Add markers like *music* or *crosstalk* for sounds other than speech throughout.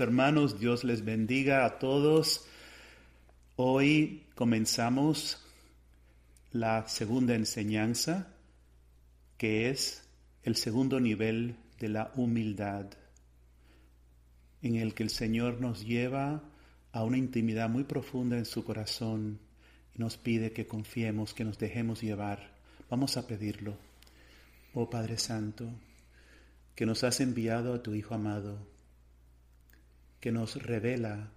hermanos, Dios les bendiga a todos. Hoy comenzamos la segunda enseñanza, que es el segundo nivel de la humildad, en el que el Señor nos lleva a una intimidad muy profunda en su corazón y nos pide que confiemos, que nos dejemos llevar. Vamos a pedirlo. Oh Padre Santo, que nos has enviado a tu Hijo amado, que nos revela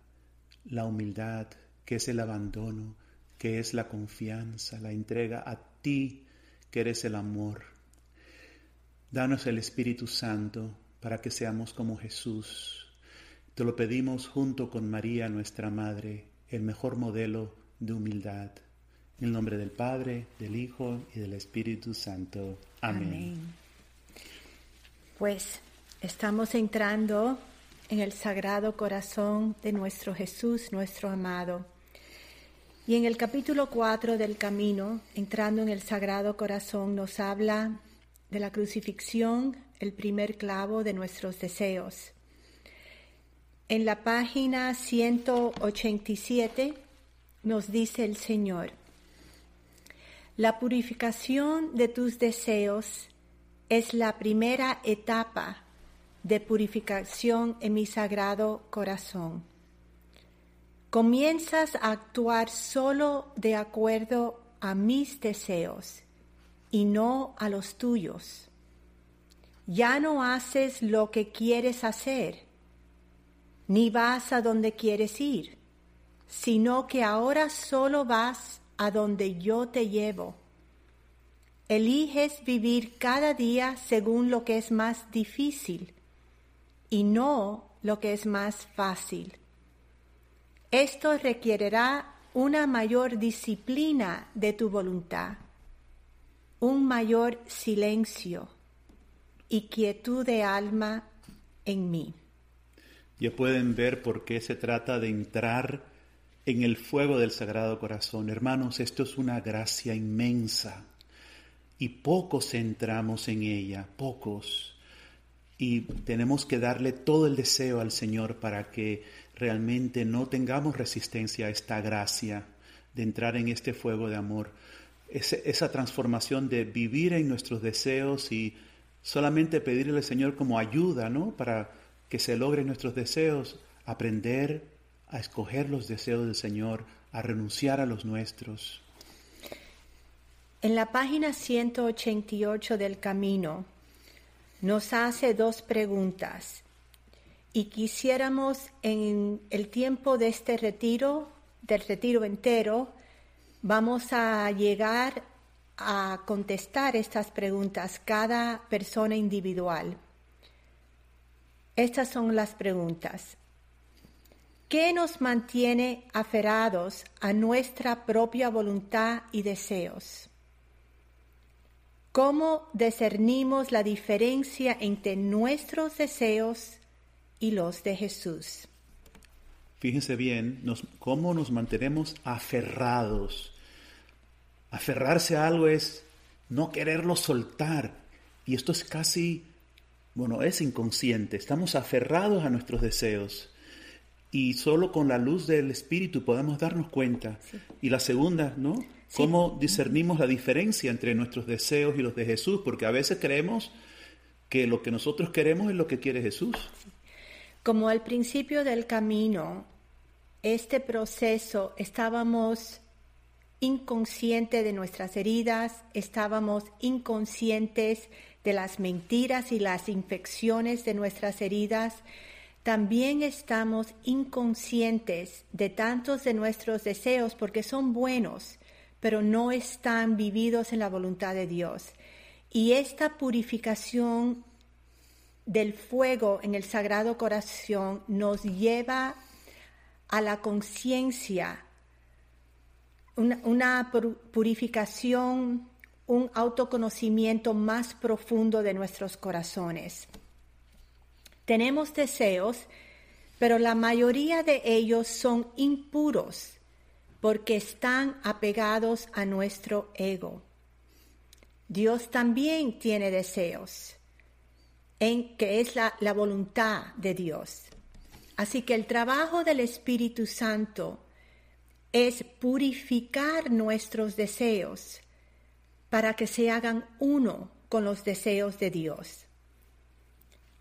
la humildad, que es el abandono, que es la confianza, la entrega a ti, que eres el amor. Danos el Espíritu Santo para que seamos como Jesús. Te lo pedimos junto con María, nuestra Madre, el mejor modelo de humildad. En el nombre del Padre, del Hijo y del Espíritu Santo. Amén. Pues estamos entrando en el sagrado corazón de nuestro Jesús, nuestro amado. Y en el capítulo 4 del camino, entrando en el sagrado corazón, nos habla de la crucifixión, el primer clavo de nuestros deseos. En la página 187 nos dice el Señor, la purificación de tus deseos es la primera etapa de purificación en mi sagrado corazón. Comienzas a actuar solo de acuerdo a mis deseos y no a los tuyos. Ya no haces lo que quieres hacer, ni vas a donde quieres ir, sino que ahora solo vas a donde yo te llevo Eliges vivir cada día según lo que es más difícil y no lo que es más fácil. Esto requerirá una mayor disciplina de tu voluntad, un mayor silencio y quietud de alma en mí. Ya pueden ver por qué se trata de entrar en el fuego del Sagrado Corazón. Hermanos, esto es una gracia inmensa y pocos entramos en ella, pocos. Y tenemos que darle todo el deseo al Señor para que realmente no tengamos resistencia a esta gracia de entrar en este fuego de amor. esa transformación de vivir en nuestros deseos y solamente pedirle al Señor como ayuda, ¿no? Para que se logren nuestros deseos, aprender a escoger los deseos del Señor, a renunciar a los nuestros. En la página 188 del Camino nos hace dos preguntas y quisiéramos en el tiempo de este retiro, del retiro entero, vamos a llegar a contestar estas preguntas cada persona individual. Estas son las preguntas. ¿Qué nos mantiene aferrados a nuestra propia voluntad y deseos? ¿Cómo discernimos la diferencia entre nuestros deseos y los de Jesús? Fíjense bien, cómo nos mantenemos aferrados. Aferrarse a algo es no quererlo soltar. Y esto es casi, bueno, es inconsciente. Estamos aferrados a nuestros deseos. Y solo con la luz del Espíritu podemos darnos cuenta. Y la segunda, ¿no? ¿Cómo discernimos la diferencia entre nuestros deseos y los de Jesús? Porque a veces creemos que lo que nosotros queremos es lo que quiere Jesús. Como al principio del camino, este proceso estábamos inconscientes de nuestras heridas, estábamos inconscientes de las mentiras y las infecciones de nuestras heridas, también estamos inconscientes de tantos de nuestros deseos porque son buenos pero no están vividos en la voluntad de Dios. Y esta purificación del fuego en el Sagrado Corazón nos lleva a la conciencia, una, purificación, un autoconocimiento más profundo de nuestros corazones. Tenemos deseos, pero la mayoría de ellos son impuros porque están apegados a nuestro ego. Dios también tiene deseos, en que es la, la voluntad de Dios. Así que el trabajo del Espíritu Santo es purificar nuestros deseos para que se hagan uno con los deseos de Dios.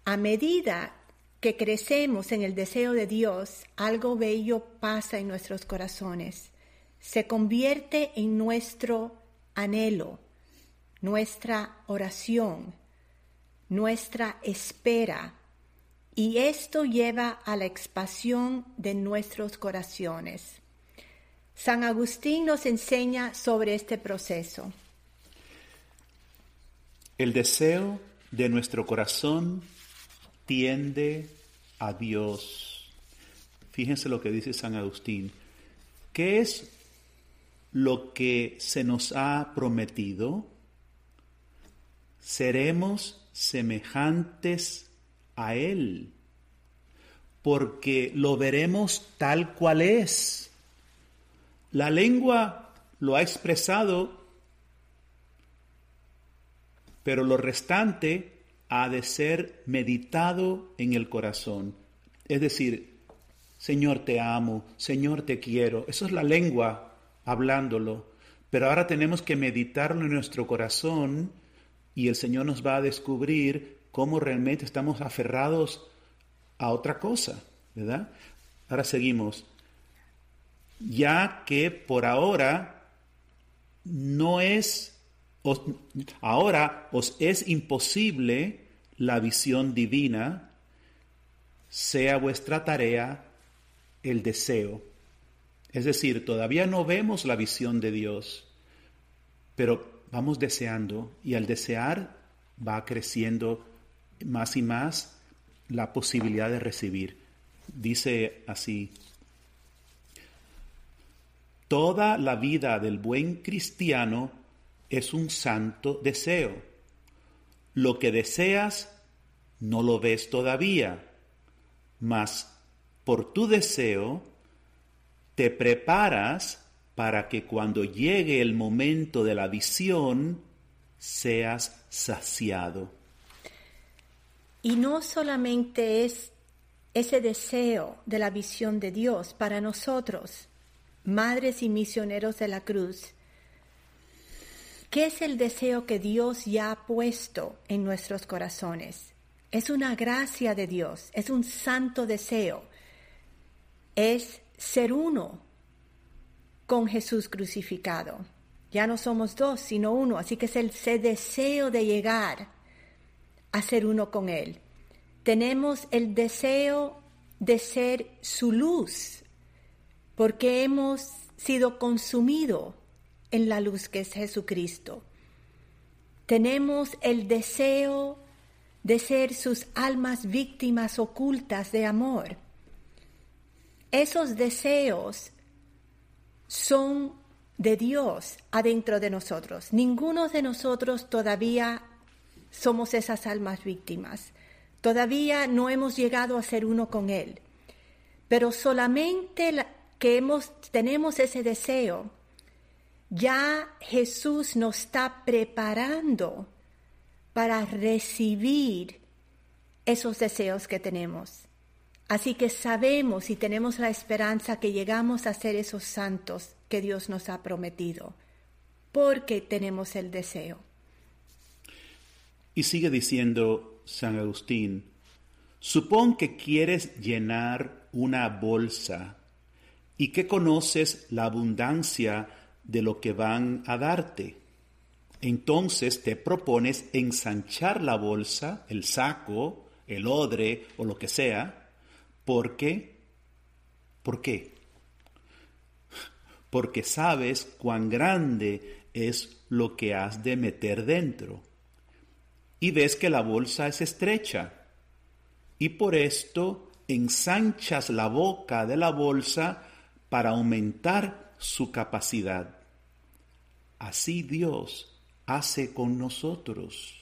A medida que crecemos en el deseo de Dios, algo bello pasa en nuestros corazones. Se convierte en nuestro anhelo, nuestra oración, nuestra espera. Y esto lleva a la expansión de nuestros corazones. San Agustín nos enseña sobre este proceso. El deseo de nuestro corazón tiende a Dios. Fíjense lo que dice San Agustín. ¿Qué es lo que se nos ha prometido? Seremos semejantes a Él, porque lo veremos tal cual es. La lengua lo ha expresado, pero lo restante ha de ser meditado en el corazón. Es decir, Señor te amo, Señor te quiero. Eso es la lengua hablándolo. Pero ahora tenemos que meditarlo en nuestro corazón y el Señor nos va a descubrir cómo realmente estamos aferrados a otra cosa, ¿verdad? Ahora seguimos. Ya que por ahora no es ahora os es imposible la visión divina, sea vuestra tarea el deseo. Es decir, todavía no vemos la visión de Dios, pero vamos deseando y al desear va creciendo más y más la posibilidad de recibir. Dice así, toda la vida del buen cristiano es un santo deseo. Lo que deseas no lo ves todavía, mas por tu deseo te preparas para que cuando llegue el momento de la visión seas saciado. Y no solamente es ese deseo de la visión de Dios para nosotros, madres y misioneros de la cruz, ¿Qué es el deseo que Dios ya ha puesto en nuestros corazones? Es una gracia de Dios, es un santo deseo. Es ser uno con Jesús crucificado. Ya no somos dos, sino uno, así que es el ese deseo de llegar a ser uno con Él. Tenemos el deseo de ser su luz, porque hemos sido consumidos en la luz que es Jesucristo. Tenemos el deseo de ser sus almas víctimas ocultas de amor. Esos deseos son de Dios adentro de nosotros. Ninguno de nosotros todavía somos esas almas víctimas. Todavía no hemos llegado a ser uno con Él. Pero solamente que hemos, tenemos ese deseo, ya Jesús nos está preparando para recibir esos deseos que tenemos. Así que sabemos y tenemos la esperanza que llegamos a ser esos santos que Dios nos ha prometido, porque tenemos el deseo. Y sigue diciendo San Agustín, supón que quieres llenar una bolsa y que conoces la abundancia de lo que van a darte. Entonces te propones ensanchar la bolsa, el saco, el odre o lo que sea, porque, ¿por qué? Porque sabes cuán grande es lo que has de meter dentro. Y ves que la bolsa es estrecha. Y por esto ensanchas la boca de la bolsa para aumentar su capacidad. Así Dios hace con nosotros.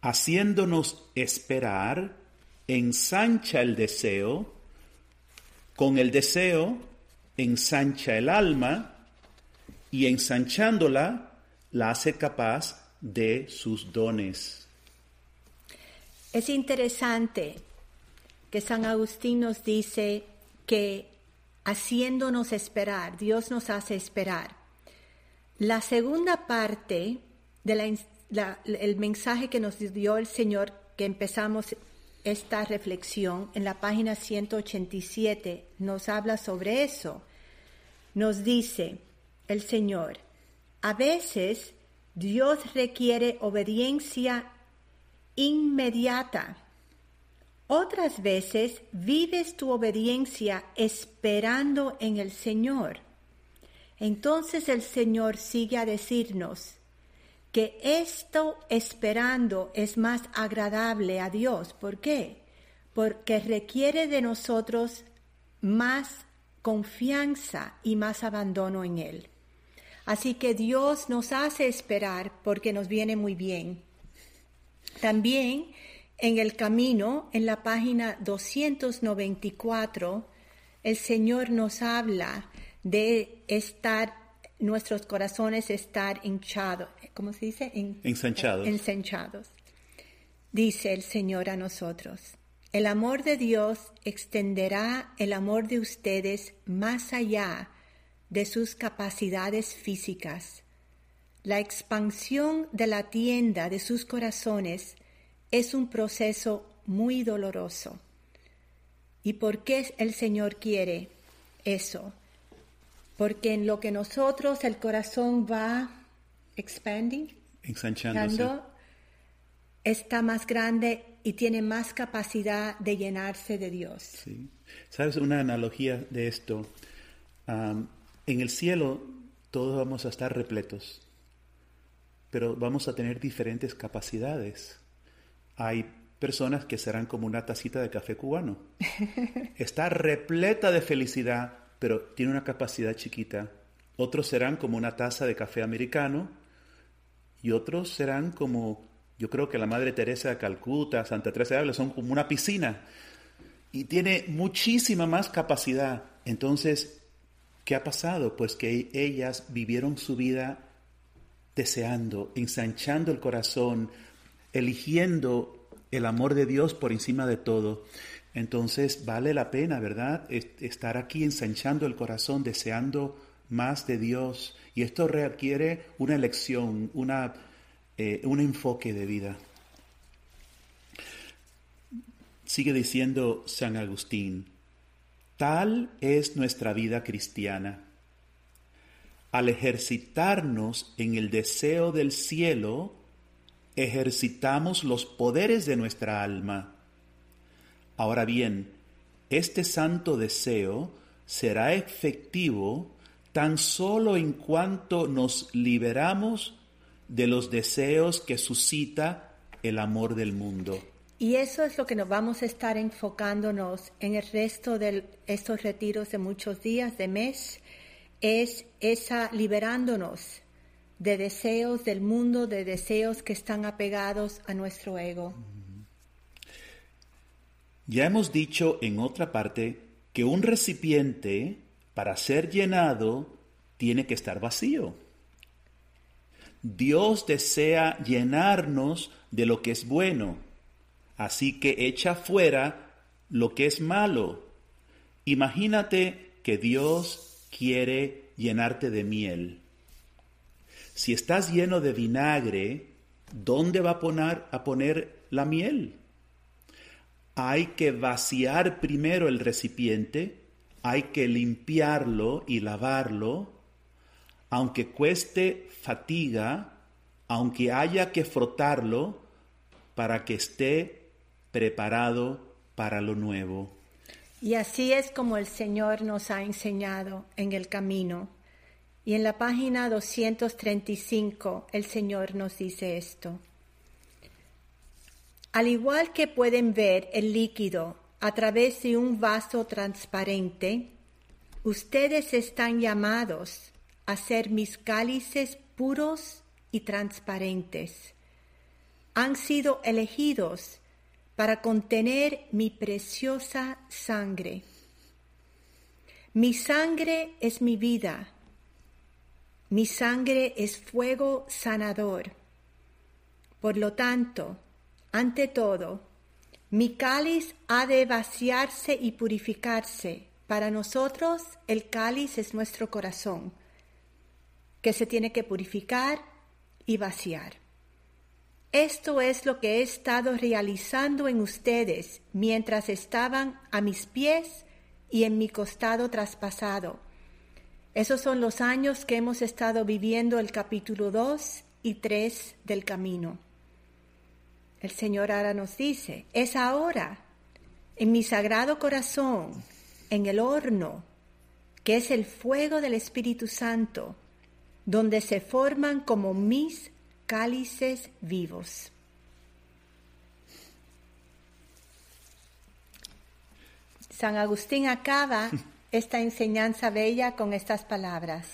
Haciéndonos esperar, ensancha el deseo, con el deseo ensancha el alma y ensanchándola la hace capaz de sus dones. Es interesante que San Agustín nos dice que haciéndonos esperar, Dios nos hace esperar. La segunda parte del el mensaje que nos dio el Señor, que empezamos esta reflexión en la página 187, nos habla sobre eso. Nos dice el Señor, a veces Dios requiere obediencia inmediata. Otras veces vives tu obediencia esperando en el Señor. Entonces el Señor sigue a decirnos que esto esperando es más agradable a Dios. ¿Por qué? Porque requiere de nosotros más confianza y más abandono en Él. Así que Dios nos hace esperar porque nos viene muy bien. También en el camino, en la página 294, el Señor nos habla de estar, nuestros corazones estar hinchados, ¿cómo se dice? ensanchados. Ensanchados. Dice el Señor a nosotros, el amor de Dios extenderá el amor de ustedes más allá de sus capacidades físicas. La expansión de la tienda de sus corazones es un proceso muy doloroso. ¿Y por qué el Señor quiere eso? Porque en lo que nosotros el corazón va expanding, ensanchándose, está más grande y tiene más capacidad de llenarse de Dios. Sí. ¿Sabes una analogía de esto? en el cielo todos vamos a estar repletos, pero vamos a tener diferentes capacidades. Hay personas que serán como una tacita de café cubano. *laughs* Está repleta de felicidad, pero tiene una capacidad chiquita. Otros serán como una taza de café americano y otros serán como, yo creo que la Madre Teresa de Calcuta, Santa Teresa de Ávila, son como una piscina y tiene muchísima más capacidad. Entonces, ¿qué ha pasado? Pues que ellas vivieron su vida deseando, ensanchando el corazón, eligiendo el amor de Dios por encima de todo. Entonces vale la pena, ¿verdad? Estar aquí ensanchando el corazón, deseando más de Dios. Y esto requiere una elección, una, eh, un enfoque de vida. Sigue diciendo San Agustín, tal es nuestra vida cristiana. Al ejercitarnos en el deseo del cielo, ejercitamos los poderes de nuestra alma. Ahora bien, este santo deseo será efectivo tan solo en cuanto nos liberamos de los deseos que suscita el amor del mundo. Y eso es lo que nos vamos a estar enfocándonos en el resto de estos retiros de muchos días, de mes, es esa liberándonos de deseos del mundo, de deseos que están apegados a nuestro ego. Ya hemos dicho en otra parte que un recipiente, para ser llenado, tiene que estar vacío. Dios desea llenarnos de lo que es bueno, así que echa fuera lo que es malo. Imagínate que Dios quiere llenarte de miel. Si estás lleno de vinagre, ¿dónde va a poner, a poner la miel? Hay que vaciar primero el recipiente, hay que limpiarlo y lavarlo, aunque cueste fatiga, aunque haya que frotarlo para que esté preparado para lo nuevo. Y así es como el Señor nos ha enseñado en el camino. Y en la página 235 el Señor nos dice esto. Al igual que pueden ver el líquido a través de un vaso transparente, ustedes están llamados a ser mis cálices puros y transparentes. Han sido elegidos para contener mi preciosa sangre. Mi sangre es mi vida mi sangre es fuego sanador. Por lo tanto, ante todo, Mi cáliz ha de vaciarse y purificarse. Para nosotros el cáliz es nuestro corazón, que se tiene que purificar y vaciar. Esto es lo que he estado realizando en ustedes mientras estaban a mis pies y en mi costado traspasado. Esos son los años que hemos estado viviendo el capítulo 2 y 3 del camino. El Señor ahora nos dice, es ahora, en mi sagrado corazón, en el horno, que es el fuego del Espíritu Santo, donde se forman como mis cálices vivos. San Agustín acaba *laughs* esta enseñanza bella con estas palabras.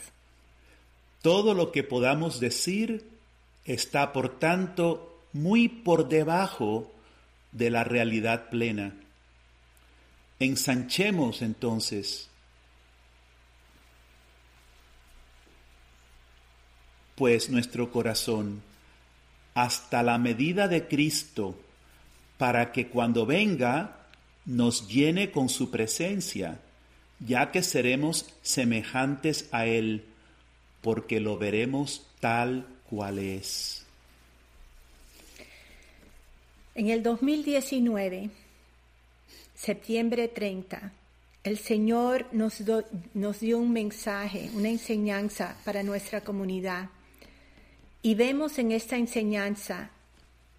Todo lo que podamos decir está, por tanto, muy por debajo de la realidad plena. Ensanchemos entonces, pues nuestro corazón hasta la medida de Cristo, para que cuando venga nos llene con su presencia, ya que seremos semejantes a Él, porque lo veremos tal cual es. En el 2019, septiembre 30, el Señor nos, nos dio un mensaje, una enseñanza para nuestra comunidad. Y vemos en esta enseñanza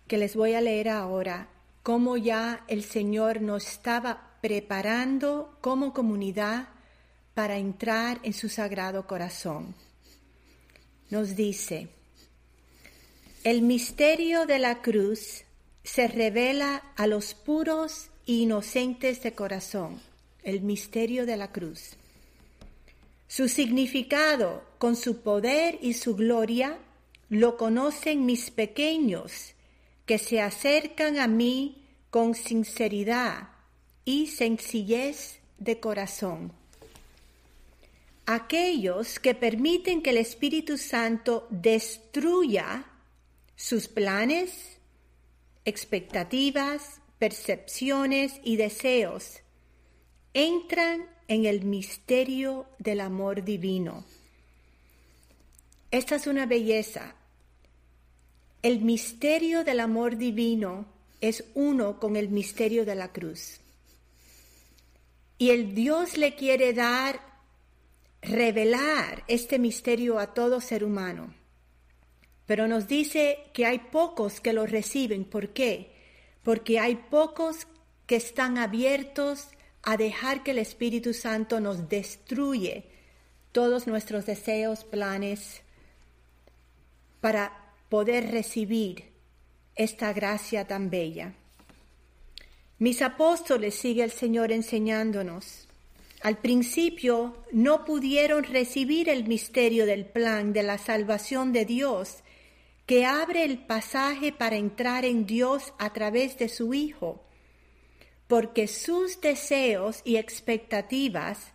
que les voy a leer ahora cómo ya el Señor nos estaba preparando como comunidad para entrar en su sagrado corazón. Nos dice, el misterio de la cruz se revela a los puros e inocentes de corazón, el misterio de la cruz. Su significado, con su poder y su gloria, lo conocen mis pequeños que se acercan a mí con sinceridad y sencillez de corazón. Aquellos que permiten que el Espíritu Santo destruya sus planes, expectativas, percepciones y deseos, entran en el misterio del amor divino. Esta es una belleza el misterio del amor divino es uno con el misterio de la cruz. Y el Dios le quiere dar, revelar este misterio a todo ser humano. Pero nos dice que hay pocos que lo reciben. ¿Por qué? Porque hay pocos que están abiertos a dejar que el Espíritu Santo nos destruye todos nuestros deseos, planes, para poder recibir esta gracia tan bella. Mis apóstoles, sigue el Señor enseñándonos, al principio no pudieron recibir el misterio del plan de la salvación de Dios, que abre el pasaje para entrar en Dios a través de su Hijo, porque sus deseos y expectativas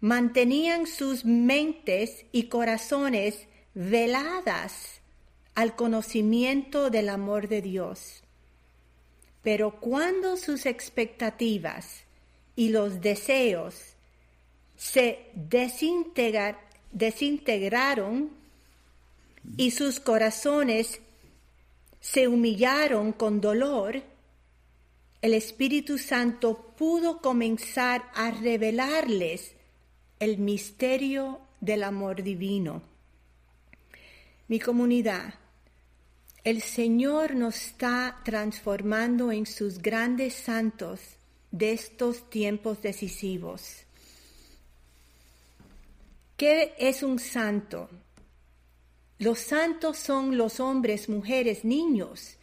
mantenían sus mentes y corazones veladas al conocimiento del amor de Dios. Pero cuando sus expectativas y los deseos se desintegraron y sus corazones se humillaron con dolor, el Espíritu Santo pudo comenzar a revelarles el misterio del amor divino. Mi comunidad, el Señor nos está transformando en sus grandes santos de estos tiempos decisivos. ¿Qué es un santo? Los santos son los hombres, mujeres, niños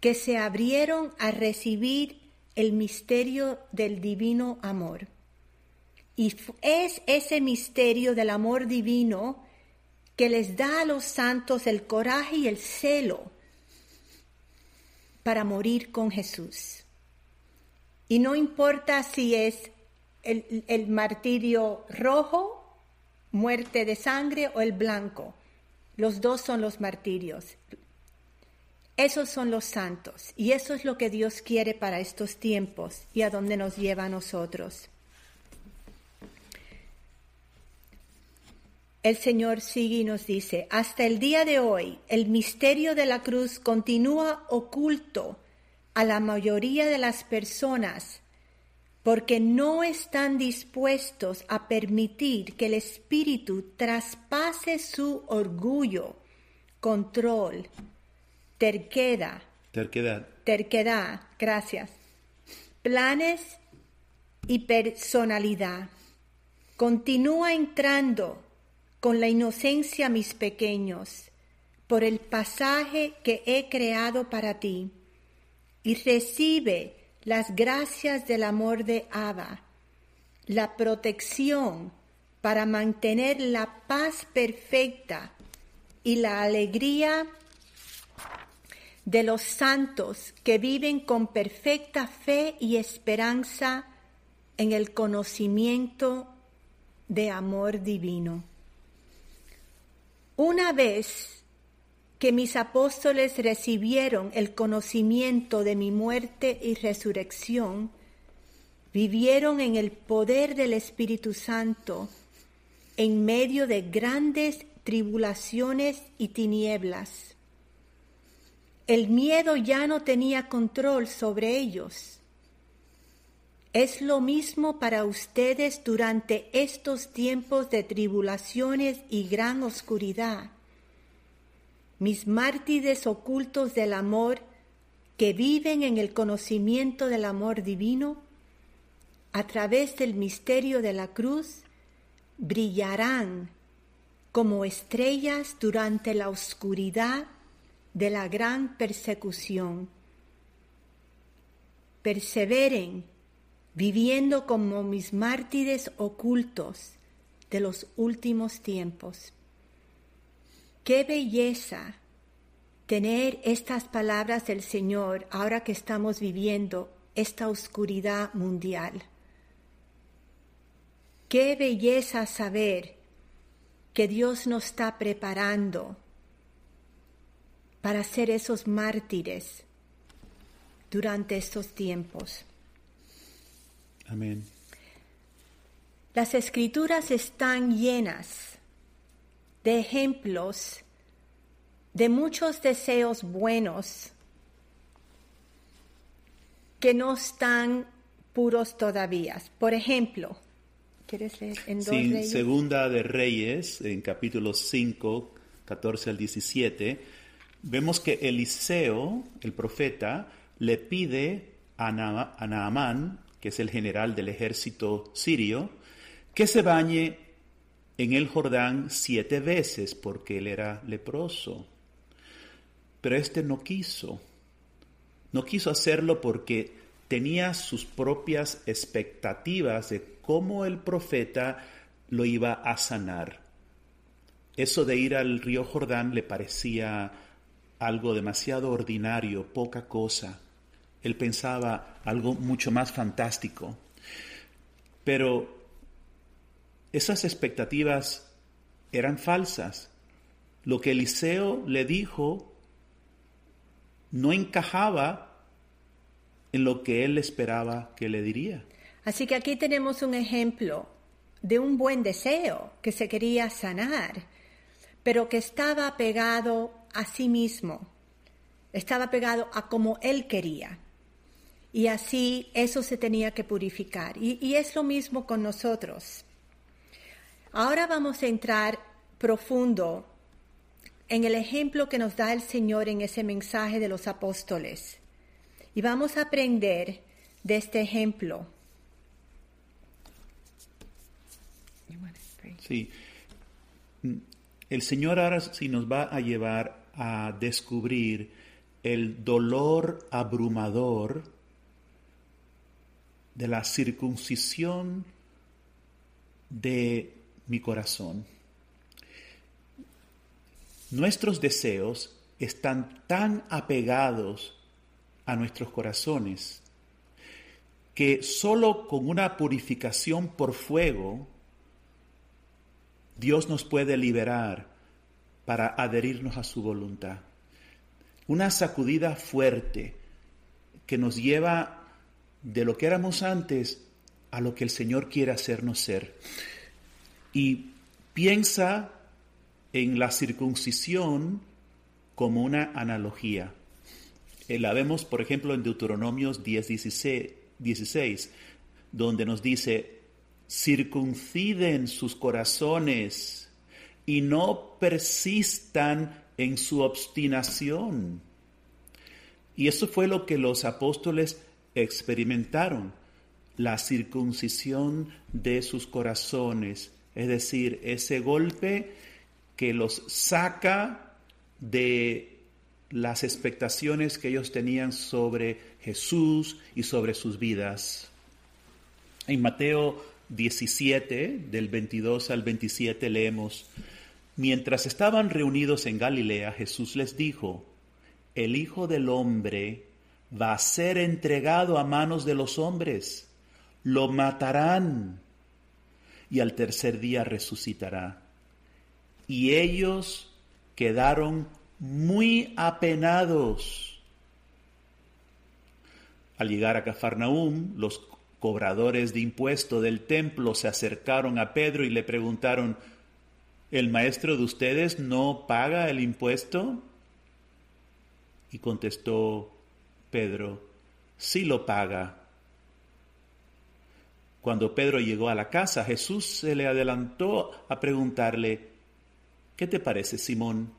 que se abrieron a recibir el misterio del divino amor. Y es ese misterio del amor divino que les da a los santos el coraje y el celo para morir con Jesús. Y no importa si es el, martirio rojo, muerte de sangre, o el blanco, los dos son los martirios. Esos son los santos y eso es lo que Dios quiere para estos tiempos y a dónde nos lleva a nosotros. El Señor sigue y nos dice, hasta el día de hoy el misterio de la cruz continúa oculto a la mayoría de las personas porque no están dispuestos a permitir que el Espíritu traspase su orgullo, control, terquedad. Terquedad. Terquedad, gracias. Planes y personalidad. Continúa entrando con la inocencia, mis pequeños, por el pasaje que he creado para ti, y recibe las gracias del amor de Abba, la protección para mantener la paz perfecta y la alegría de los santos que viven con perfecta fe y esperanza en el conocimiento de amor divino. Una vez que mis apóstoles recibieron el conocimiento de mi muerte y resurrección, vivieron en el poder del Espíritu Santo en medio de grandes tribulaciones y tinieblas. El miedo ya no tenía control sobre ellos es lo mismo para ustedes durante estos tiempos de tribulaciones y gran oscuridad. Mis mártires ocultos del amor que viven en el conocimiento del amor divino, a través del misterio de la cruz, brillarán como estrellas durante la oscuridad de la gran persecución. Perseveren viviendo como mis mártires ocultos de los últimos tiempos. Qué belleza tener estas palabras del Señor ahora que estamos viviendo esta oscuridad mundial. Qué belleza saber que Dios nos está preparando para ser esos mártires durante estos tiempos. Amén. Las escrituras están llenas de ejemplos de muchos deseos buenos que no están puros todavía. Por ejemplo, ¿quieres leer en dos sí, Segunda de Reyes, en capítulo 5, 14 al 17, vemos que Eliseo, el profeta, le pide a, a Naamán que es el general del ejército sirio, que se bañe en el Jordán siete veces porque él era leproso. Pero este no quiso. No quiso hacerlo porque tenía sus propias expectativas de cómo el profeta lo iba a sanar. Eso de ir al río Jordán le parecía algo demasiado ordinario, poca cosa. Él pensaba algo mucho más fantástico. Pero esas expectativas eran falsas. Lo que Eliseo le dijo no encajaba en lo que él esperaba que le diría. Así que aquí tenemos un ejemplo de un buen deseo que se quería sanar, pero que estaba pegado a sí mismo, estaba pegado a como él quería y así eso se tenía que purificar. Y, es lo mismo con nosotros. Ahora vamos a entrar profundo en el ejemplo que nos da el Señor en ese mensaje de los apóstoles. Y vamos a aprender de este ejemplo. Sí. El Señor ahora sí nos va a llevar a descubrir el dolor abrumador de la circuncisión de mi corazón. Nuestros deseos están tan apegados a nuestros corazones que solo con una purificación por fuego Dios nos puede liberar para adherirnos a su voluntad. una sacudida fuerte que nos lleva de lo que éramos antes a lo que el Señor quiere hacernos ser. Y piensa en la circuncisión como una analogía. Eh, la vemos, por ejemplo, en Deuteronomios 10, 16, donde nos dice, circunciden sus corazones y no persistan en su obstinación. Y eso fue lo que los apóstoles experimentaron, la circuncisión de sus corazones, es decir, ese golpe que los saca de las expectaciones que ellos tenían sobre Jesús y sobre sus vidas. En Mateo 17, del 22 al 27, leemos, Mientras estaban reunidos en Galilea, Jesús les dijo, El Hijo del Hombre va a ser entregado a manos de los hombres, lo matarán y al tercer día resucitará. Y ellos quedaron muy apenados. Al llegar a Cafarnaúm, los cobradores de impuesto del templo se acercaron a Pedro y le preguntaron, ¿el maestro de ustedes no paga el impuesto? Y contestó Pedro, sí lo paga. Cuando Pedro llegó a la casa, Jesús se le adelantó a preguntarle, ¿qué te parece, Simón?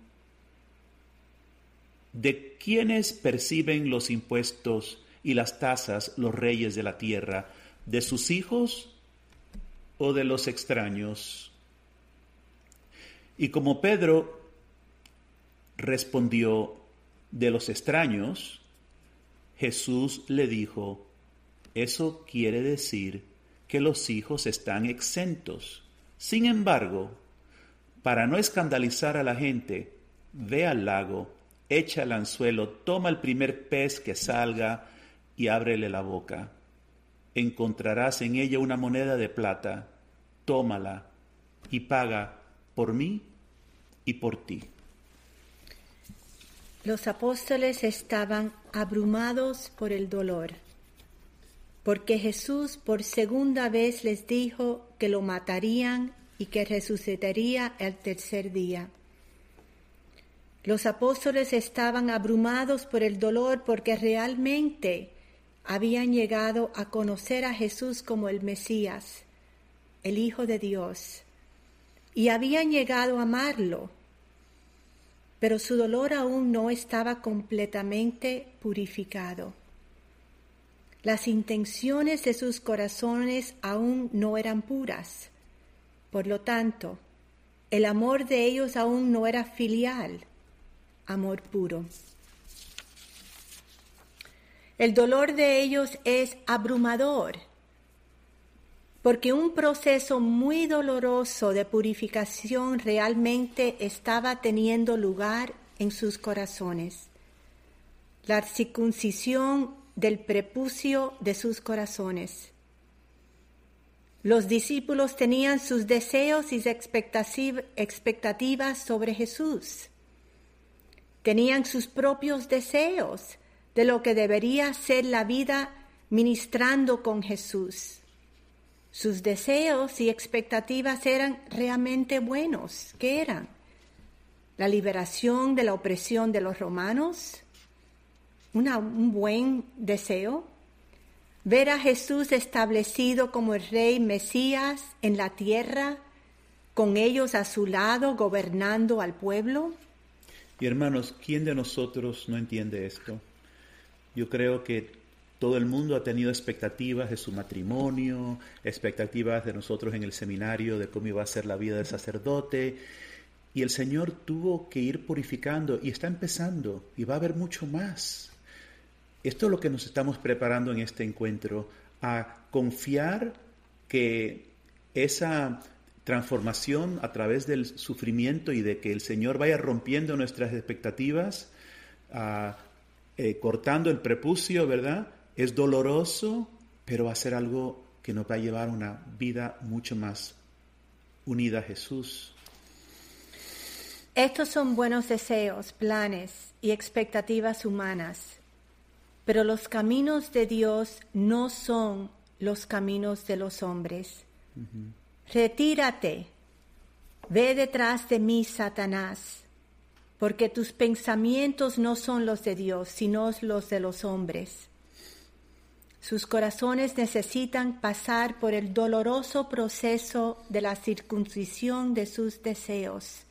¿De quiénes perciben los impuestos y las tasas los reyes de la tierra? ¿De sus hijos o de los extraños? Y como Pedro respondió de los extraños, Jesús le dijo, eso quiere decir que los hijos están exentos. Sin embargo, para no escandalizar a la gente, ve al lago, echa el anzuelo, toma el primer pez que salga y ábrele la boca. Encontrarás en ella una moneda de plata, tómala y paga por mí y por ti. Los apóstoles estaban abrumados por el dolor porque Jesús por segunda vez les dijo que lo matarían y que resucitaría el tercer día. Los apóstoles estaban abrumados por el dolor porque realmente habían llegado a conocer a Jesús como el Mesías, el Hijo de Dios, y habían llegado a amarlo, pero su dolor aún no estaba completamente purificado. Las intenciones de sus corazones aún no eran puras. Por lo tanto, el amor de ellos aún no era filial, amor puro. El dolor de ellos es abrumador, porque un proceso muy doloroso de purificación realmente estaba teniendo lugar en sus corazones. La circuncisión del prepucio de sus corazones. Los discípulos tenían sus deseos y expectativas sobre Jesús. Tenían sus propios deseos de lo que debería ser la vida ministrando con Jesús. Sus deseos y expectativas eran realmente buenos. ¿Qué eran? La liberación de la opresión de los romanos, un buen deseo, ver a Jesús establecido como el Rey Mesías en la tierra, con ellos a su lado, gobernando al pueblo. Y hermanos, ¿quién de nosotros no entiende esto? Yo creo que todo el mundo ha tenido expectativas de su matrimonio, expectativas de nosotros en el seminario, de cómo iba a ser la vida del sacerdote. Y el Señor tuvo que ir purificando y está empezando y va a haber mucho más. Esto es lo que nos estamos preparando en este encuentro, a confiar que esa transformación a través del sufrimiento y de que el Señor vaya rompiendo nuestras expectativas, eh, cortando el prepucio, ¿verdad? Es doloroso, pero va a ser algo que nos va a llevar una vida mucho más unida a Jesús. Estos son buenos deseos, planes y expectativas humanas, pero los caminos de Dios no son los caminos de los hombres. Retírate, ve detrás de mí, Satanás, porque tus pensamientos no son los de Dios, sino los de los hombres. Sus corazones necesitan pasar por el doloroso proceso de la circuncisión de sus deseos.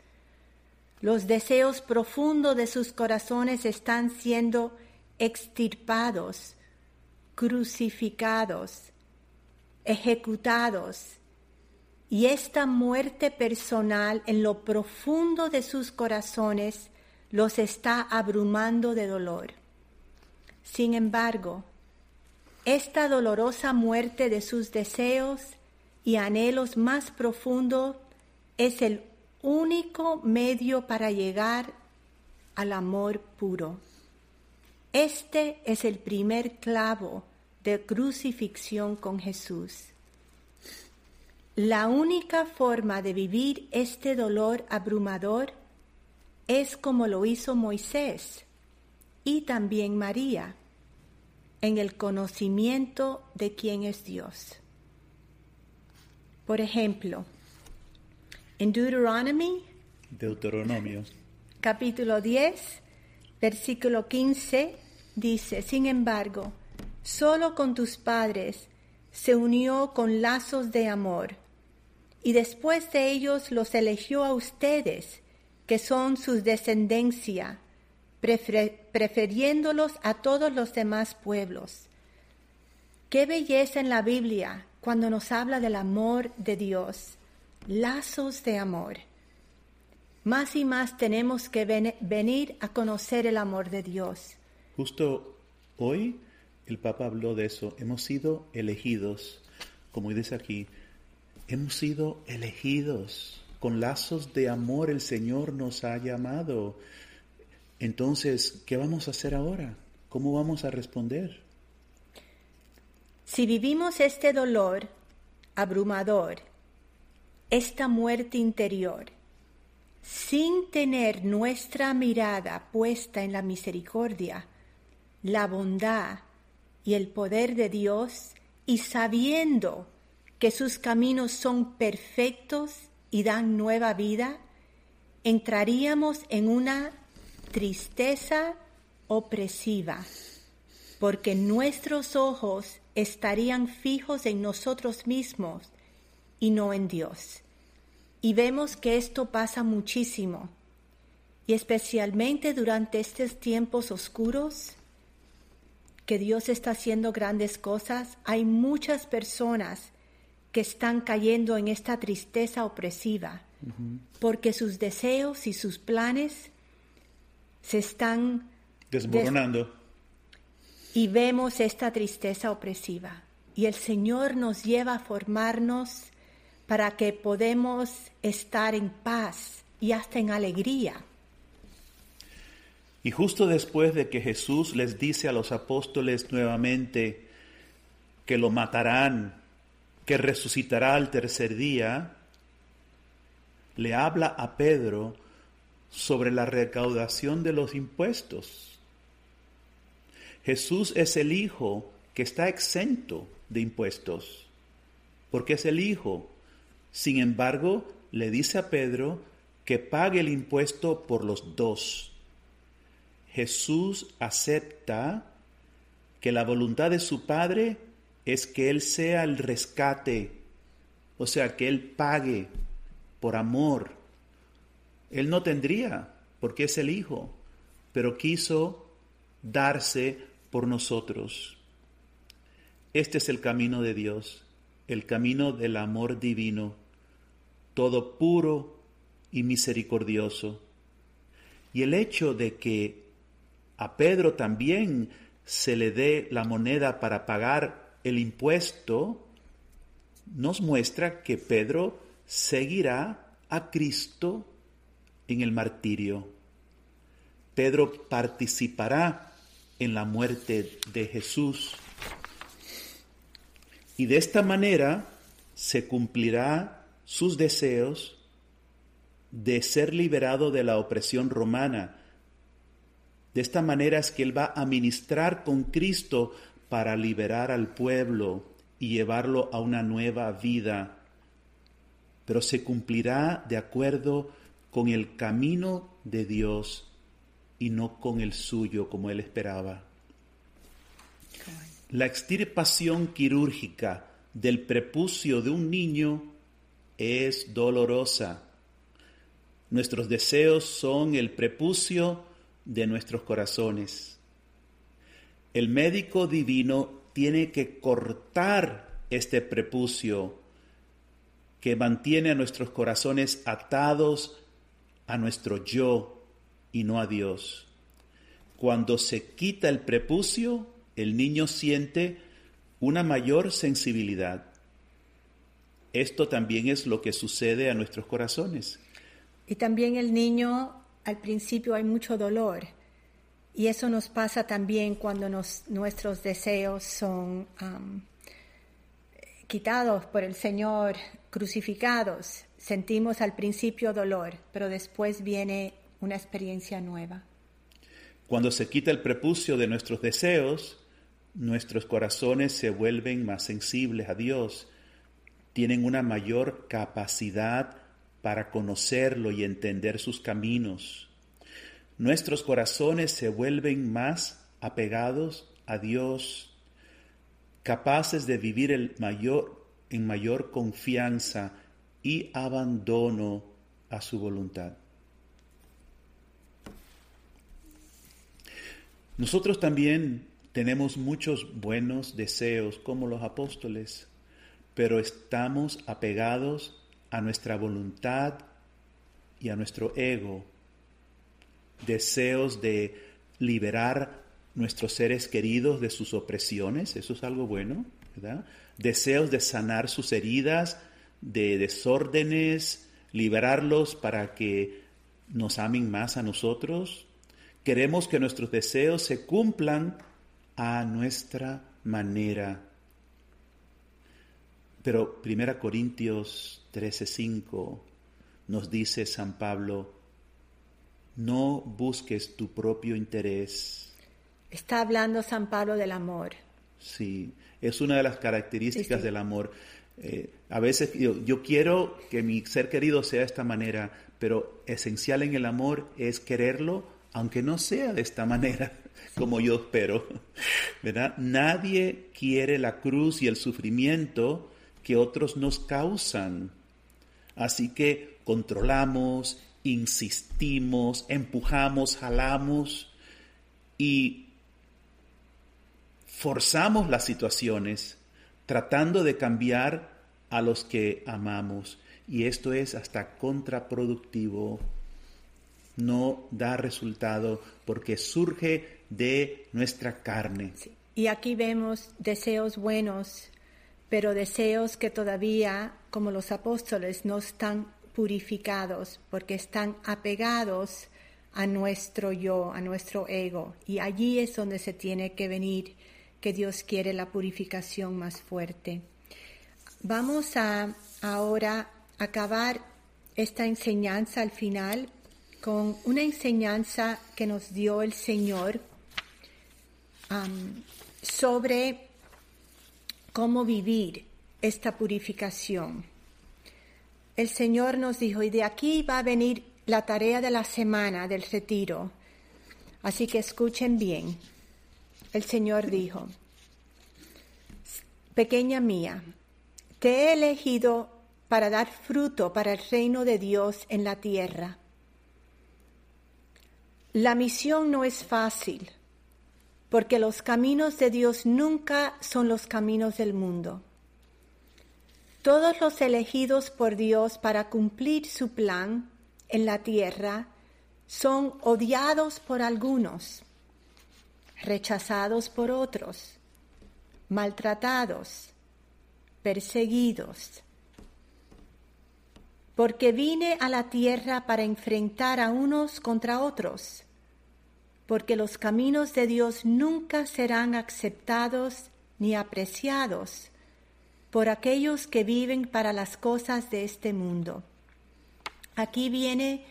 Los deseos profundos de sus corazones están siendo extirpados, crucificados, ejecutados. Y esta muerte personal en lo profundo de sus corazones los está abrumando de dolor. Sin embargo, esta dolorosa muerte de sus deseos y anhelos más profundos es el único medio para llegar al amor puro. Este es el primer clavo de crucifixión con Jesús. La única forma de vivir este dolor abrumador es como lo hizo Moisés y también María en el conocimiento de quién es Dios. Por ejemplo, en Deuteronomy, Deuteronomio, capítulo 10, versículo 15, dice, sin embargo, solo con tus padres se unió con lazos de amor, y después de ellos los eligió a ustedes, que son su descendencia, prefiriéndolos a todos los demás pueblos. Qué belleza en la Biblia cuando nos habla del amor de Dios, lazos de amor. Más y más tenemos que venir a conocer el amor de Dios. Justo hoy el Papa habló de eso. Hemos sido elegidos, como dice aquí, hemos sido elegidos. Con lazos de amor el Señor nos ha llamado. Entonces, ¿qué vamos a hacer ahora? ¿Cómo vamos a responder? Si vivimos este dolor abrumador, esta muerte interior, sin tener nuestra mirada puesta en la misericordia, la bondad y el poder de Dios, y sabiendo que sus caminos son perfectos y dan nueva vida, entraríamos en una tristeza opresiva, porque nuestros ojos estarían fijos en nosotros mismos y no en Dios. Y vemos que esto pasa muchísimo, y especialmente durante estos tiempos oscuros, que Dios está haciendo grandes cosas, hay muchas personas que están cayendo en esta tristeza opresiva, porque sus deseos y sus planes se están desmoronando. y vemos esta tristeza opresiva. Y el Señor nos lleva a formarnos para que podamos estar en paz y hasta en alegría. Y justo después de que Jesús les dice a los apóstoles nuevamente que lo matarán, que resucitará al tercer día, le habla a Pedro sobre la recaudación de los impuestos. Jesús es el Hijo que está exento de impuestos, porque es el Hijo. Sin embargo, le dice a Pedro que pague el impuesto por los dos. Jesús acepta que la voluntad de su Padre es que Él sea el rescate, o sea, que Él pague por amor él no tendría, porque es el Hijo, pero quiso darse por nosotros. Este es el camino de Dios, el camino del amor divino, todo puro y misericordioso. Y el hecho de que a Pedro también se le dé la moneda para pagar el impuesto, nos muestra que Pedro seguirá a Cristo en el martirio. Pedro participará en la muerte de Jesús. Y de esta manera se cumplirá sus deseos de ser liberado de la opresión romana. De esta manera es que Él va a ministrar con Cristo para liberar al pueblo y llevarlo a una nueva vida. Pero se cumplirá de acuerdo con el camino de Dios y no con el suyo como Él esperaba. La extirpación quirúrgica del prepucio de un niño es dolorosa Nuestros deseos son el prepucio de nuestros corazones. El médico divino tiene que cortar este prepucio que mantiene a nuestros corazones atados a nuestro yo y no a Dios. Cuando se quita el prepucio, el niño siente una mayor sensibilidad. Esto también es lo que sucede a nuestros corazones. Y también el niño, al principio hay mucho dolor. Y eso nos pasa también cuando nuestros deseos son quitados por el Señor, crucificados. Sentimos al principio dolor, pero después viene una experiencia nueva. Cuando se quita el prepucio de nuestros deseos, nuestros corazones se vuelven más sensibles a Dios, tienen una mayor capacidad para conocerlo y entender sus caminos. Nuestros corazones se vuelven más apegados a Dios, capaces de vivir el mayor, en mayor confianza y abandono a su voluntad. Nosotros también tenemos muchos buenos deseos como los apóstoles, pero estamos apegados a nuestra voluntad y a nuestro ego, deseos de liberar nuestros seres queridos de sus opresiones, eso es algo bueno, ¿verdad? Deseos de sanar sus heridas, de desórdenes, liberarlos para que nos amen más a nosotros. Queremos que nuestros deseos se cumplan a nuestra manera. Pero 1 Corintios 13:5 nos dice San Pablo, no busques tu propio interés. Está hablando San Pablo del amor. Sí, es una de las características del amor. Eh, a veces yo, yo, quiero que mi ser querido sea de esta manera, pero esencial en el amor es quererlo, aunque no sea de esta manera, *laughs* como yo espero. *laughs* ¿Verdad? Nadie quiere la cruz y el sufrimiento que otros nos causan. Así que controlamos, insistimos, empujamos, jalamos y forzamos las situaciones tratando de cambiar a los que amamos. Y esto es hasta contraproductivo. No da resultado porque surge de nuestra carne. Y aquí vemos deseos buenos pero deseos que todavía, como los apóstoles, no están purificados porque están apegados a nuestro yo, a nuestro ego. Y allí es donde se tiene que venir, que Dios quiere la purificación más fuerte. Vamos a ahora acabar esta enseñanza al final con una enseñanza que nos dio el Señor sobre cómo vivir esta purificación. El Señor nos dijo, y de aquí va a venir la tarea de la semana del retiro. Así que escuchen bien. El Señor dijo, pequeña mía, te he elegido para dar fruto para el reino de Dios en la tierra. La misión no es fácil porque los caminos de Dios nunca son los caminos del mundo. Todos los elegidos por Dios para cumplir su plan en la tierra son odiados por algunos, rechazados por otros, maltratados, perseguidos. Porque vine a la tierra para enfrentar a unos contra otros porque los caminos de Dios nunca serán aceptados ni apreciados por aquellos que viven para las cosas de este mundo. Aquí viene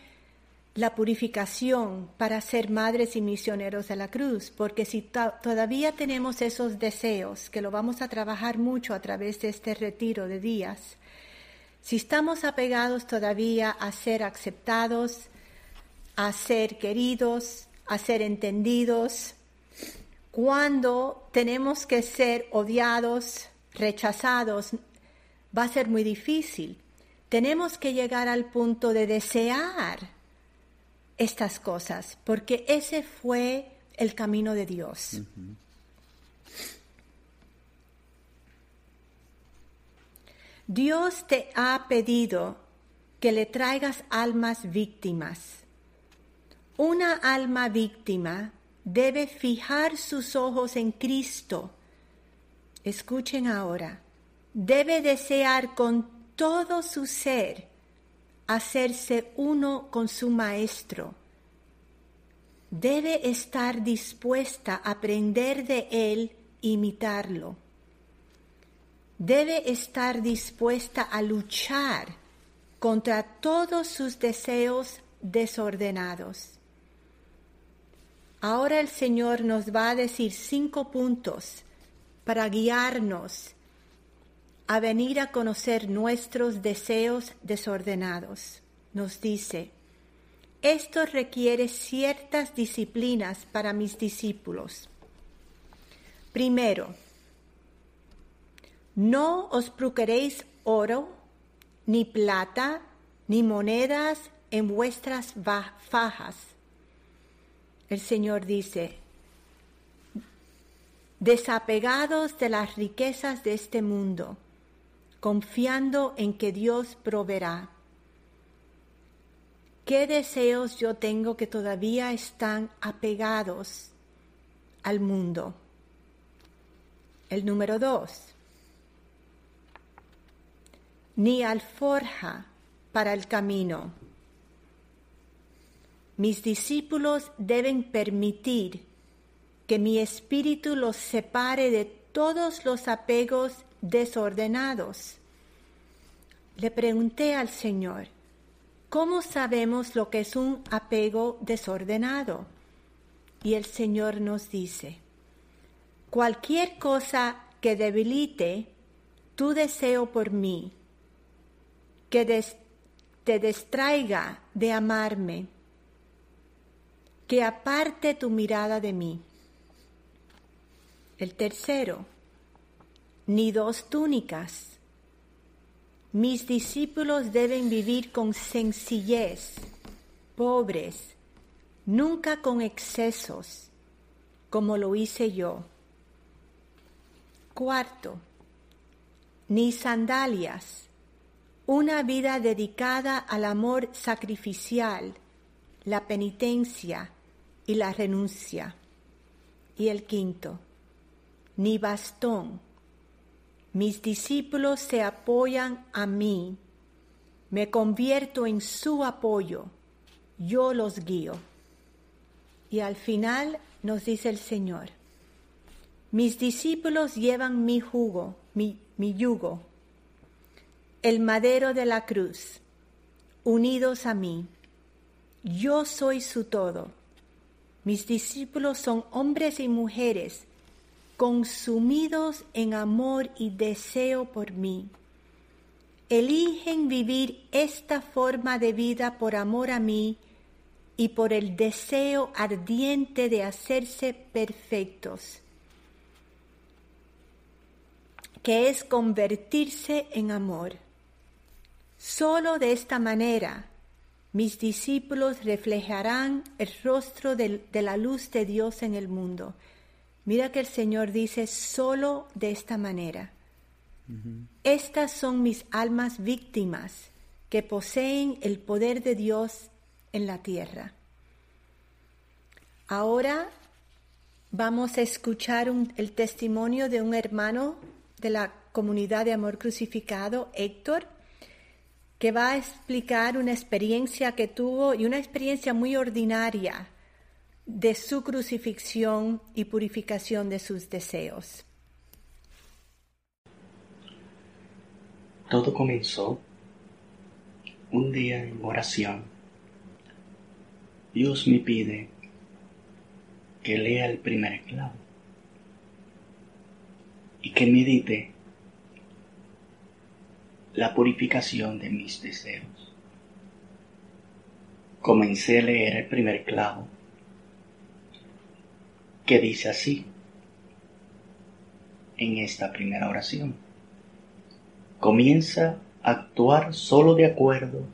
la purificación para ser madres y misioneros de la cruz, porque si todavía tenemos esos deseos, que lo vamos a trabajar mucho a través de este retiro de días, si estamos apegados todavía a ser aceptados, a ser queridos, a ser entendidos, cuando tenemos que ser odiados, rechazados, va a ser muy difícil. Tenemos que llegar al punto de desear estas cosas, porque ese fue el camino de Dios. Dios te ha pedido que le traigas almas víctimas. Una alma víctima debe fijar sus ojos en Cristo. Escuchen ahora, debe desear con todo su ser hacerse uno con su Maestro. Debe estar dispuesta a aprender de Él, imitarlo. Debe estar dispuesta a luchar contra todos sus deseos desordenados. Ahora el Señor nos va a decir cinco puntos para guiarnos a venir a conocer nuestros deseos desordenados. Nos dice, esto requiere ciertas disciplinas para mis discípulos. Primero, no os procuraréis oro, ni plata, ni monedas en vuestras fajas. El Señor dice, desapegados de las riquezas de este mundo, confiando en que Dios proveerá. ¿Qué deseos yo tengo que todavía están apegados al mundo? El número dos, ni alforja para el camino. Mis discípulos deben permitir que mi espíritu los separe de todos los apegos desordenados. Le pregunté al Señor, ¿cómo sabemos lo que es un apego desordenado? Y el Señor nos dice, cualquier cosa que debilite tu deseo por mí, que te distraiga de amarme, que aparte tu mirada de mí. El tercero, ni dos túnicas. Mis discípulos deben vivir con sencillez, pobres, nunca con excesos, como lo hice yo. Cuarto, ni sandalias, una vida dedicada al amor sacrificial, la penitencia y la renuncia. Y el quinto, ni bastón, mis discípulos se apoyan a mí, me convierto en su apoyo, yo los guío. Y al final nos dice el Señor, mis discípulos llevan mi jugo, mi, mi yugo, el madero de la cruz, unidos a mí. Yo soy su todo. Mis discípulos son hombres y mujeres consumidos en amor y deseo por mí. Eligen vivir esta forma de vida por amor a mí y por el deseo ardiente de hacerse perfectos, que es convertirse en amor. Solo de esta manera mis discípulos reflejarán el rostro de, la luz de Dios en el mundo Mira que el Señor dice solo de esta manera. Estas son mis almas víctimas que poseen el poder de Dios en la tierra. Ahora vamos a escuchar el testimonio de un hermano de la comunidad de amor crucificado, Héctor, que va a explicar una experiencia que tuvo y una experiencia muy ordinaria de su crucifixión y purificación de sus deseos. Todo comenzó un día en oración, Dios me pide que lea el primer clavo y que medite la purificación de mis deseos. Comencé a leer el primer clavo que dice así en esta primera oración. Comienza a actuar solo de acuerdo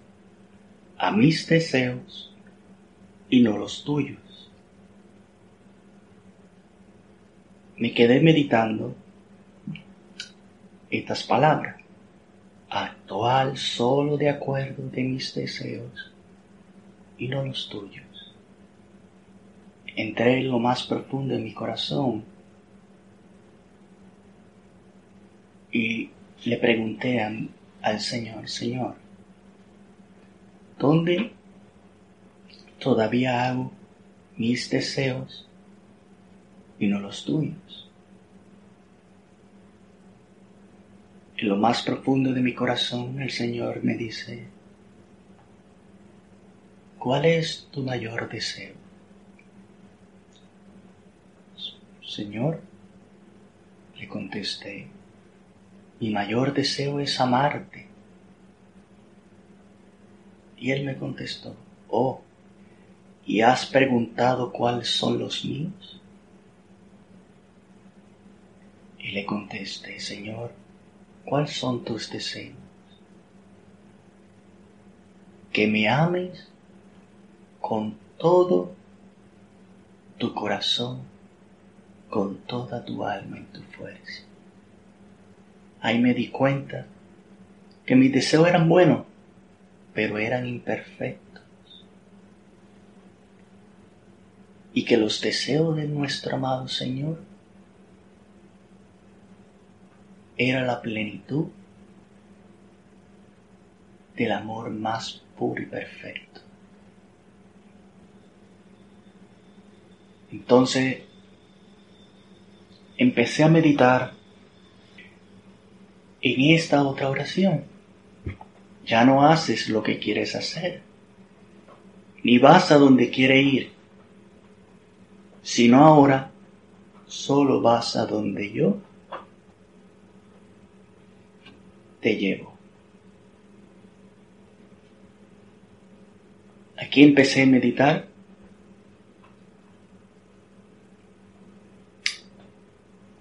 a mis deseos y no los tuyos. Me quedé meditando estas palabras. Actuar solo de acuerdo de mis deseos y no los tuyos. Entré en lo más profundo de mi corazón y le pregunté al Señor, Señor, ¿dónde todavía hago mis deseos y no los tuyos? En lo más profundo de mi corazón el Señor me dice, ¿cuál es tu mayor deseo? Señor, le contesté, mi mayor deseo es amarte. Y él me contestó, oh, ¿y has preguntado cuáles son los míos? Y le contesté, Señor, ¿cuáles son tus deseos? Que me ames con todo tu corazón con toda tu alma y tu fuerza. Ahí me di cuenta que mis deseos eran buenos, pero eran imperfectos. Y que los deseos de nuestro amado Señor era la plenitud del amor más puro y perfecto. Entonces empecé a meditar en esta otra oración. Ya no haces lo que quieres hacer, ni vas a donde quiere ir, sino ahora solo vas a donde yo te llevo. Aquí empecé a meditar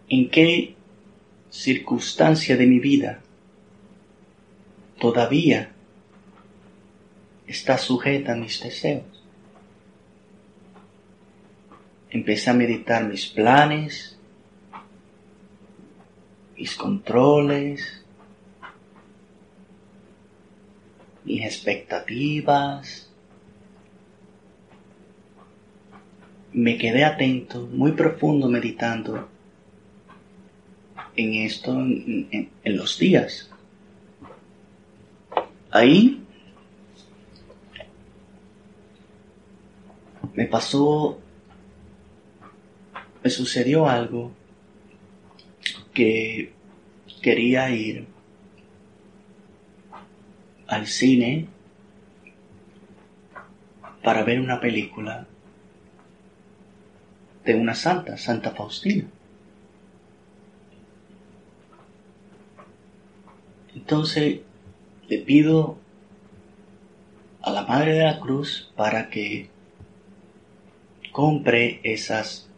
en qué circunstancia de mi vida todavía está sujeta a mis deseos. Empecé a meditar mis planes, mis controles, mis expectativas. Me quedé atento, muy profundo meditando en esto en, los días. Ahí me pasó, me sucedió algo que quería ir al cine para ver una película de una santa, Santa Faustina. Entonces le pido a la Madre de la Cruz para que compre esas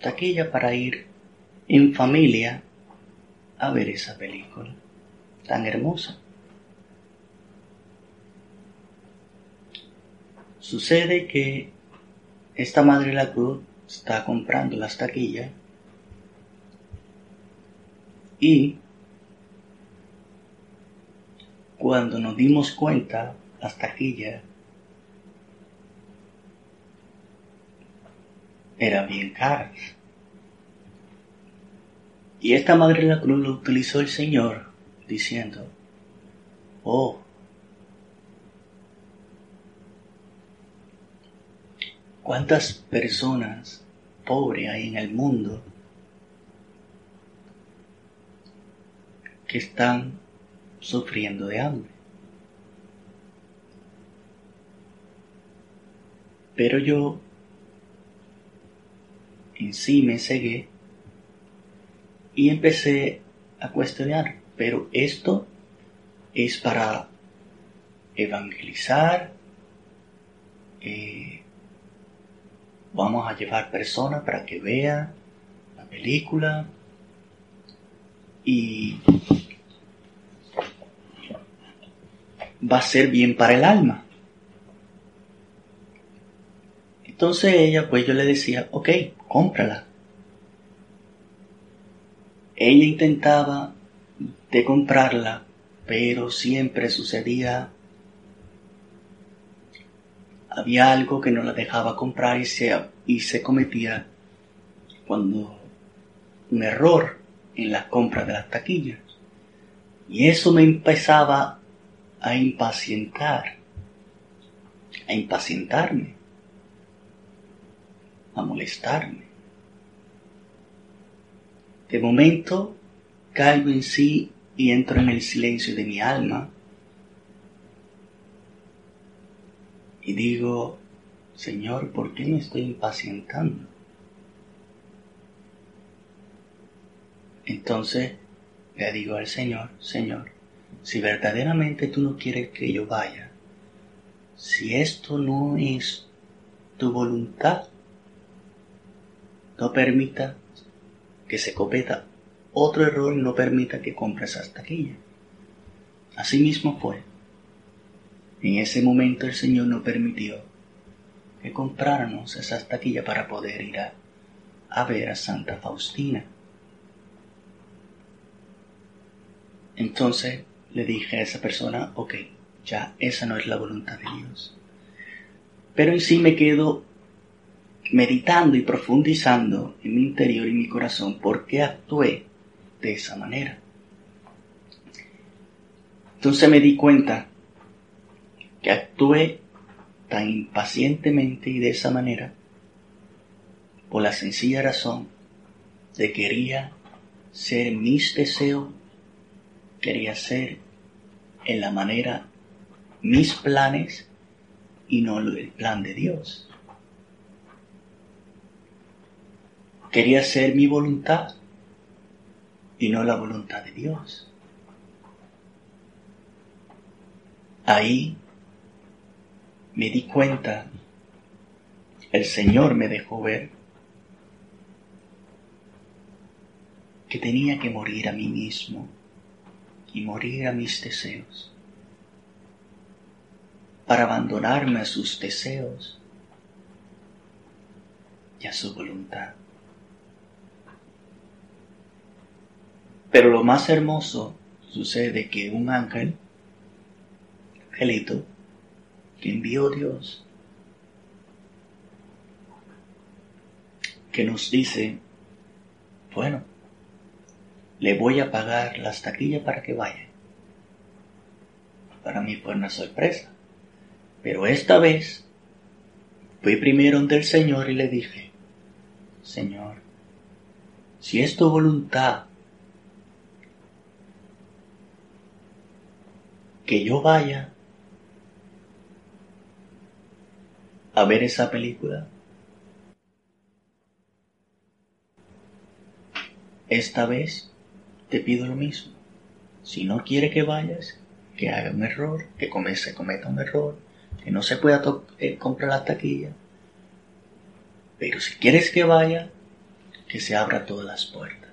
taquillas para ir en familia a ver esa película tan hermosa. Sucede que esta Madre de la Cruz está comprando las taquillas y Cuando nos dimos cuenta, las taquillas eran bien caras. Y esta Madre de la Cruz lo utilizó el Señor diciendo, oh, ¿Cuántas personas pobres hay en el mundo que están sufriendo de hambre? Pero yo en sí me cegué y empecé a cuestionar, pero esto es para evangelizar, eh, vamos a llevar personas para que vean la película y va a ser bien para el alma. Entonces ella, pues yo le decía, ok, cómprala. Ella intentaba de comprarla, pero siempre sucedía, había algo que no la dejaba comprar y se, y se cometía cuando un error en la compra de las taquillas. Y eso me empezaba a impacientar, a impacientarme, a molestarme. De momento caigo en sí y entro en el silencio de mi alma y digo, Señor, ¿por qué me estoy impacientando? Entonces le digo al Señor, Señor, si verdaderamente tú no quieres que yo vaya, si esto no es tu voluntad, no permita que se cometa otro error y no permita que compres esas taquillas. Así mismo fue. En ese momento el Señor no permitió que compráramos esas taquillas para poder ir a, a ver a Santa Faustina. Entonces le dije a esa persona, ok, ya esa no es la voluntad de Dios. Pero en sí me quedo meditando y profundizando en mi interior y mi corazón por qué actué de esa manera. Entonces me di cuenta que actué tan impacientemente y de esa manera por la sencilla razón de que quería ser mis deseos quería ser en la manera mis planes y no el plan de Dios. Quería ser mi voluntad y no la voluntad de Dios. Ahí me di cuenta, el Señor me dejó ver que tenía que morir a mí mismo y morir a mis deseos, para abandonarme a sus deseos y a su voluntad. Pero lo más hermoso sucede que un ángel, angelito, que envió Dios, que nos dice, bueno, le voy a pagar las taquillas para que vaya. Para mí fue una sorpresa. Pero esta vez fui primero ante el Señor y le dije, Señor, si es tu voluntad que yo vaya a ver esa película, esta vez te pido lo mismo. Si no quiere que vayas, que haga un error, que se cometa un error, que no se pueda eh, comprar la taquilla. Pero si quieres que vaya, que se abra todas las puertas.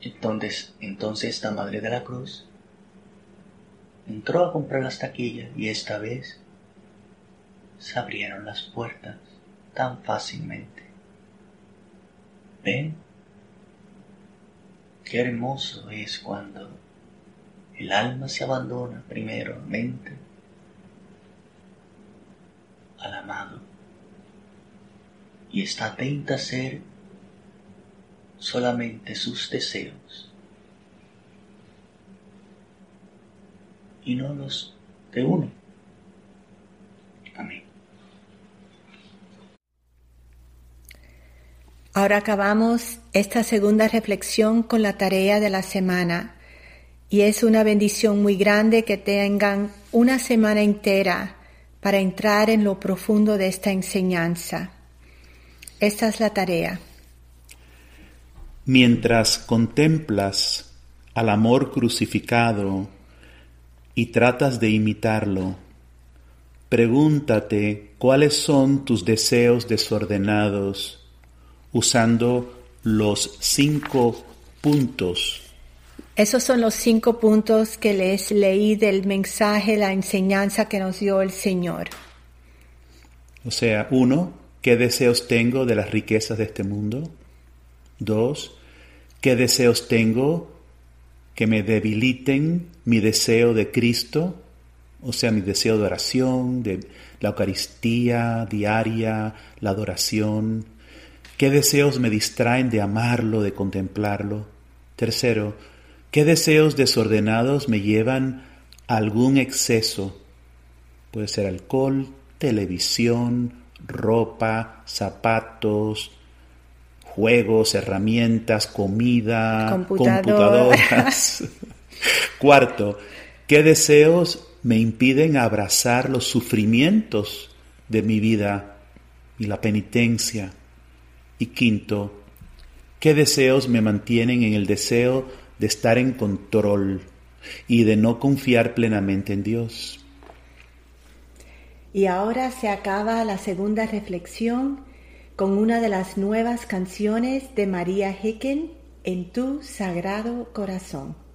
Entonces, entonces esta Madre de la Cruz entró a comprar las taquillas y esta vez se abrieron las puertas tan fácilmente. ¿Ven? Qué hermoso es cuando el alma se abandona primeramente al amado y está atenta a ser solamente sus deseos y no los de uno. Amén. Ahora acabamos esta segunda reflexión con la tarea de la semana y es una bendición muy grande que tengan una semana entera para entrar en lo profundo de esta enseñanza. Esta es la tarea. Mientras contemplas al amor crucificado y tratas de imitarlo, pregúntate cuáles son tus deseos desordenados usando los cinco puntos. Esos son los cinco puntos que les leí del mensaje, la enseñanza que nos dio el Señor. O sea, uno, ¿qué deseos tengo de las riquezas de este mundo? Dos, ¿qué deseos tengo que me debiliten mi deseo de Cristo? O sea, mi deseo de oración, de la Eucaristía diaria, la adoración, ¿Qué deseos me distraen de amarlo, de contemplarlo? Tercero, ¿qué deseos desordenados me llevan a algún exceso? Puede ser alcohol, televisión, ropa, zapatos, juegos, herramientas, comida, computadoras. *laughs* Cuarto, ¿qué deseos me impiden abrazar los sufrimientos de mi vida y la penitencia? Y quinto, ¿qué deseos me mantienen en el deseo de estar en control y de no confiar plenamente en Dios? Y ahora se acaba la segunda reflexión con una de las nuevas canciones de María Hecken, En tu sagrado corazón.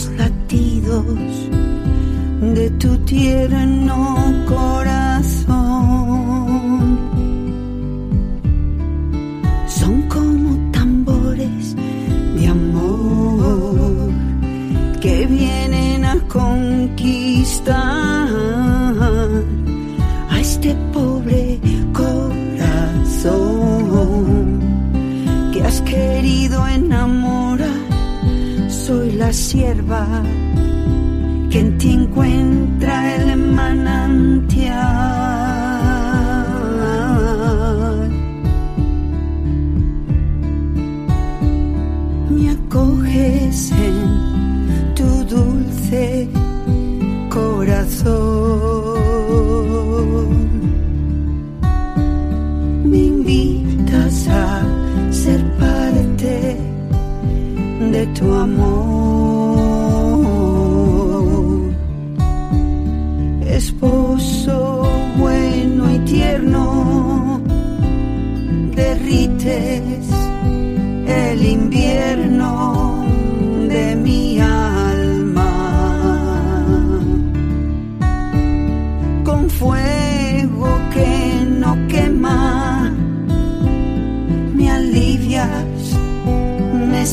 los latidos de tu tierno corazón. sierva.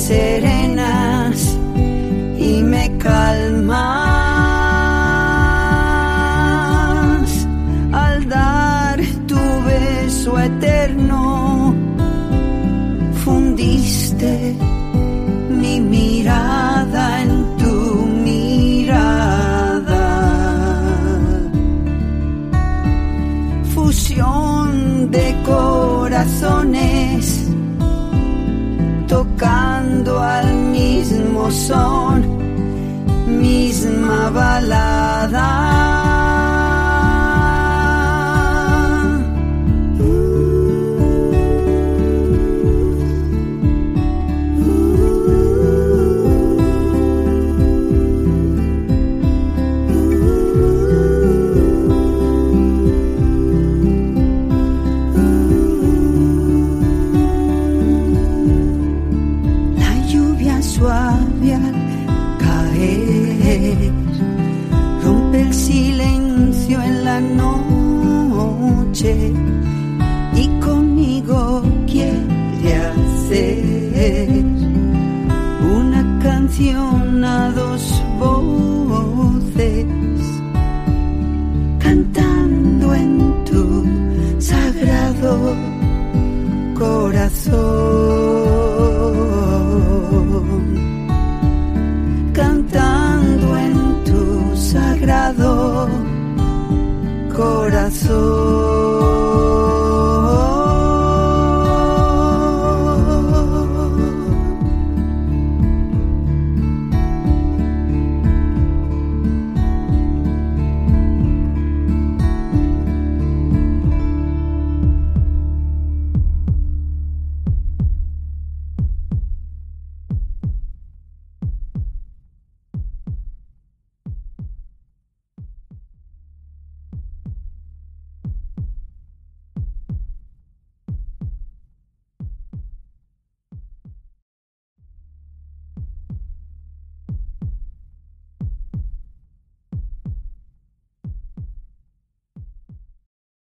seré. tocando al mismo son, misma balada.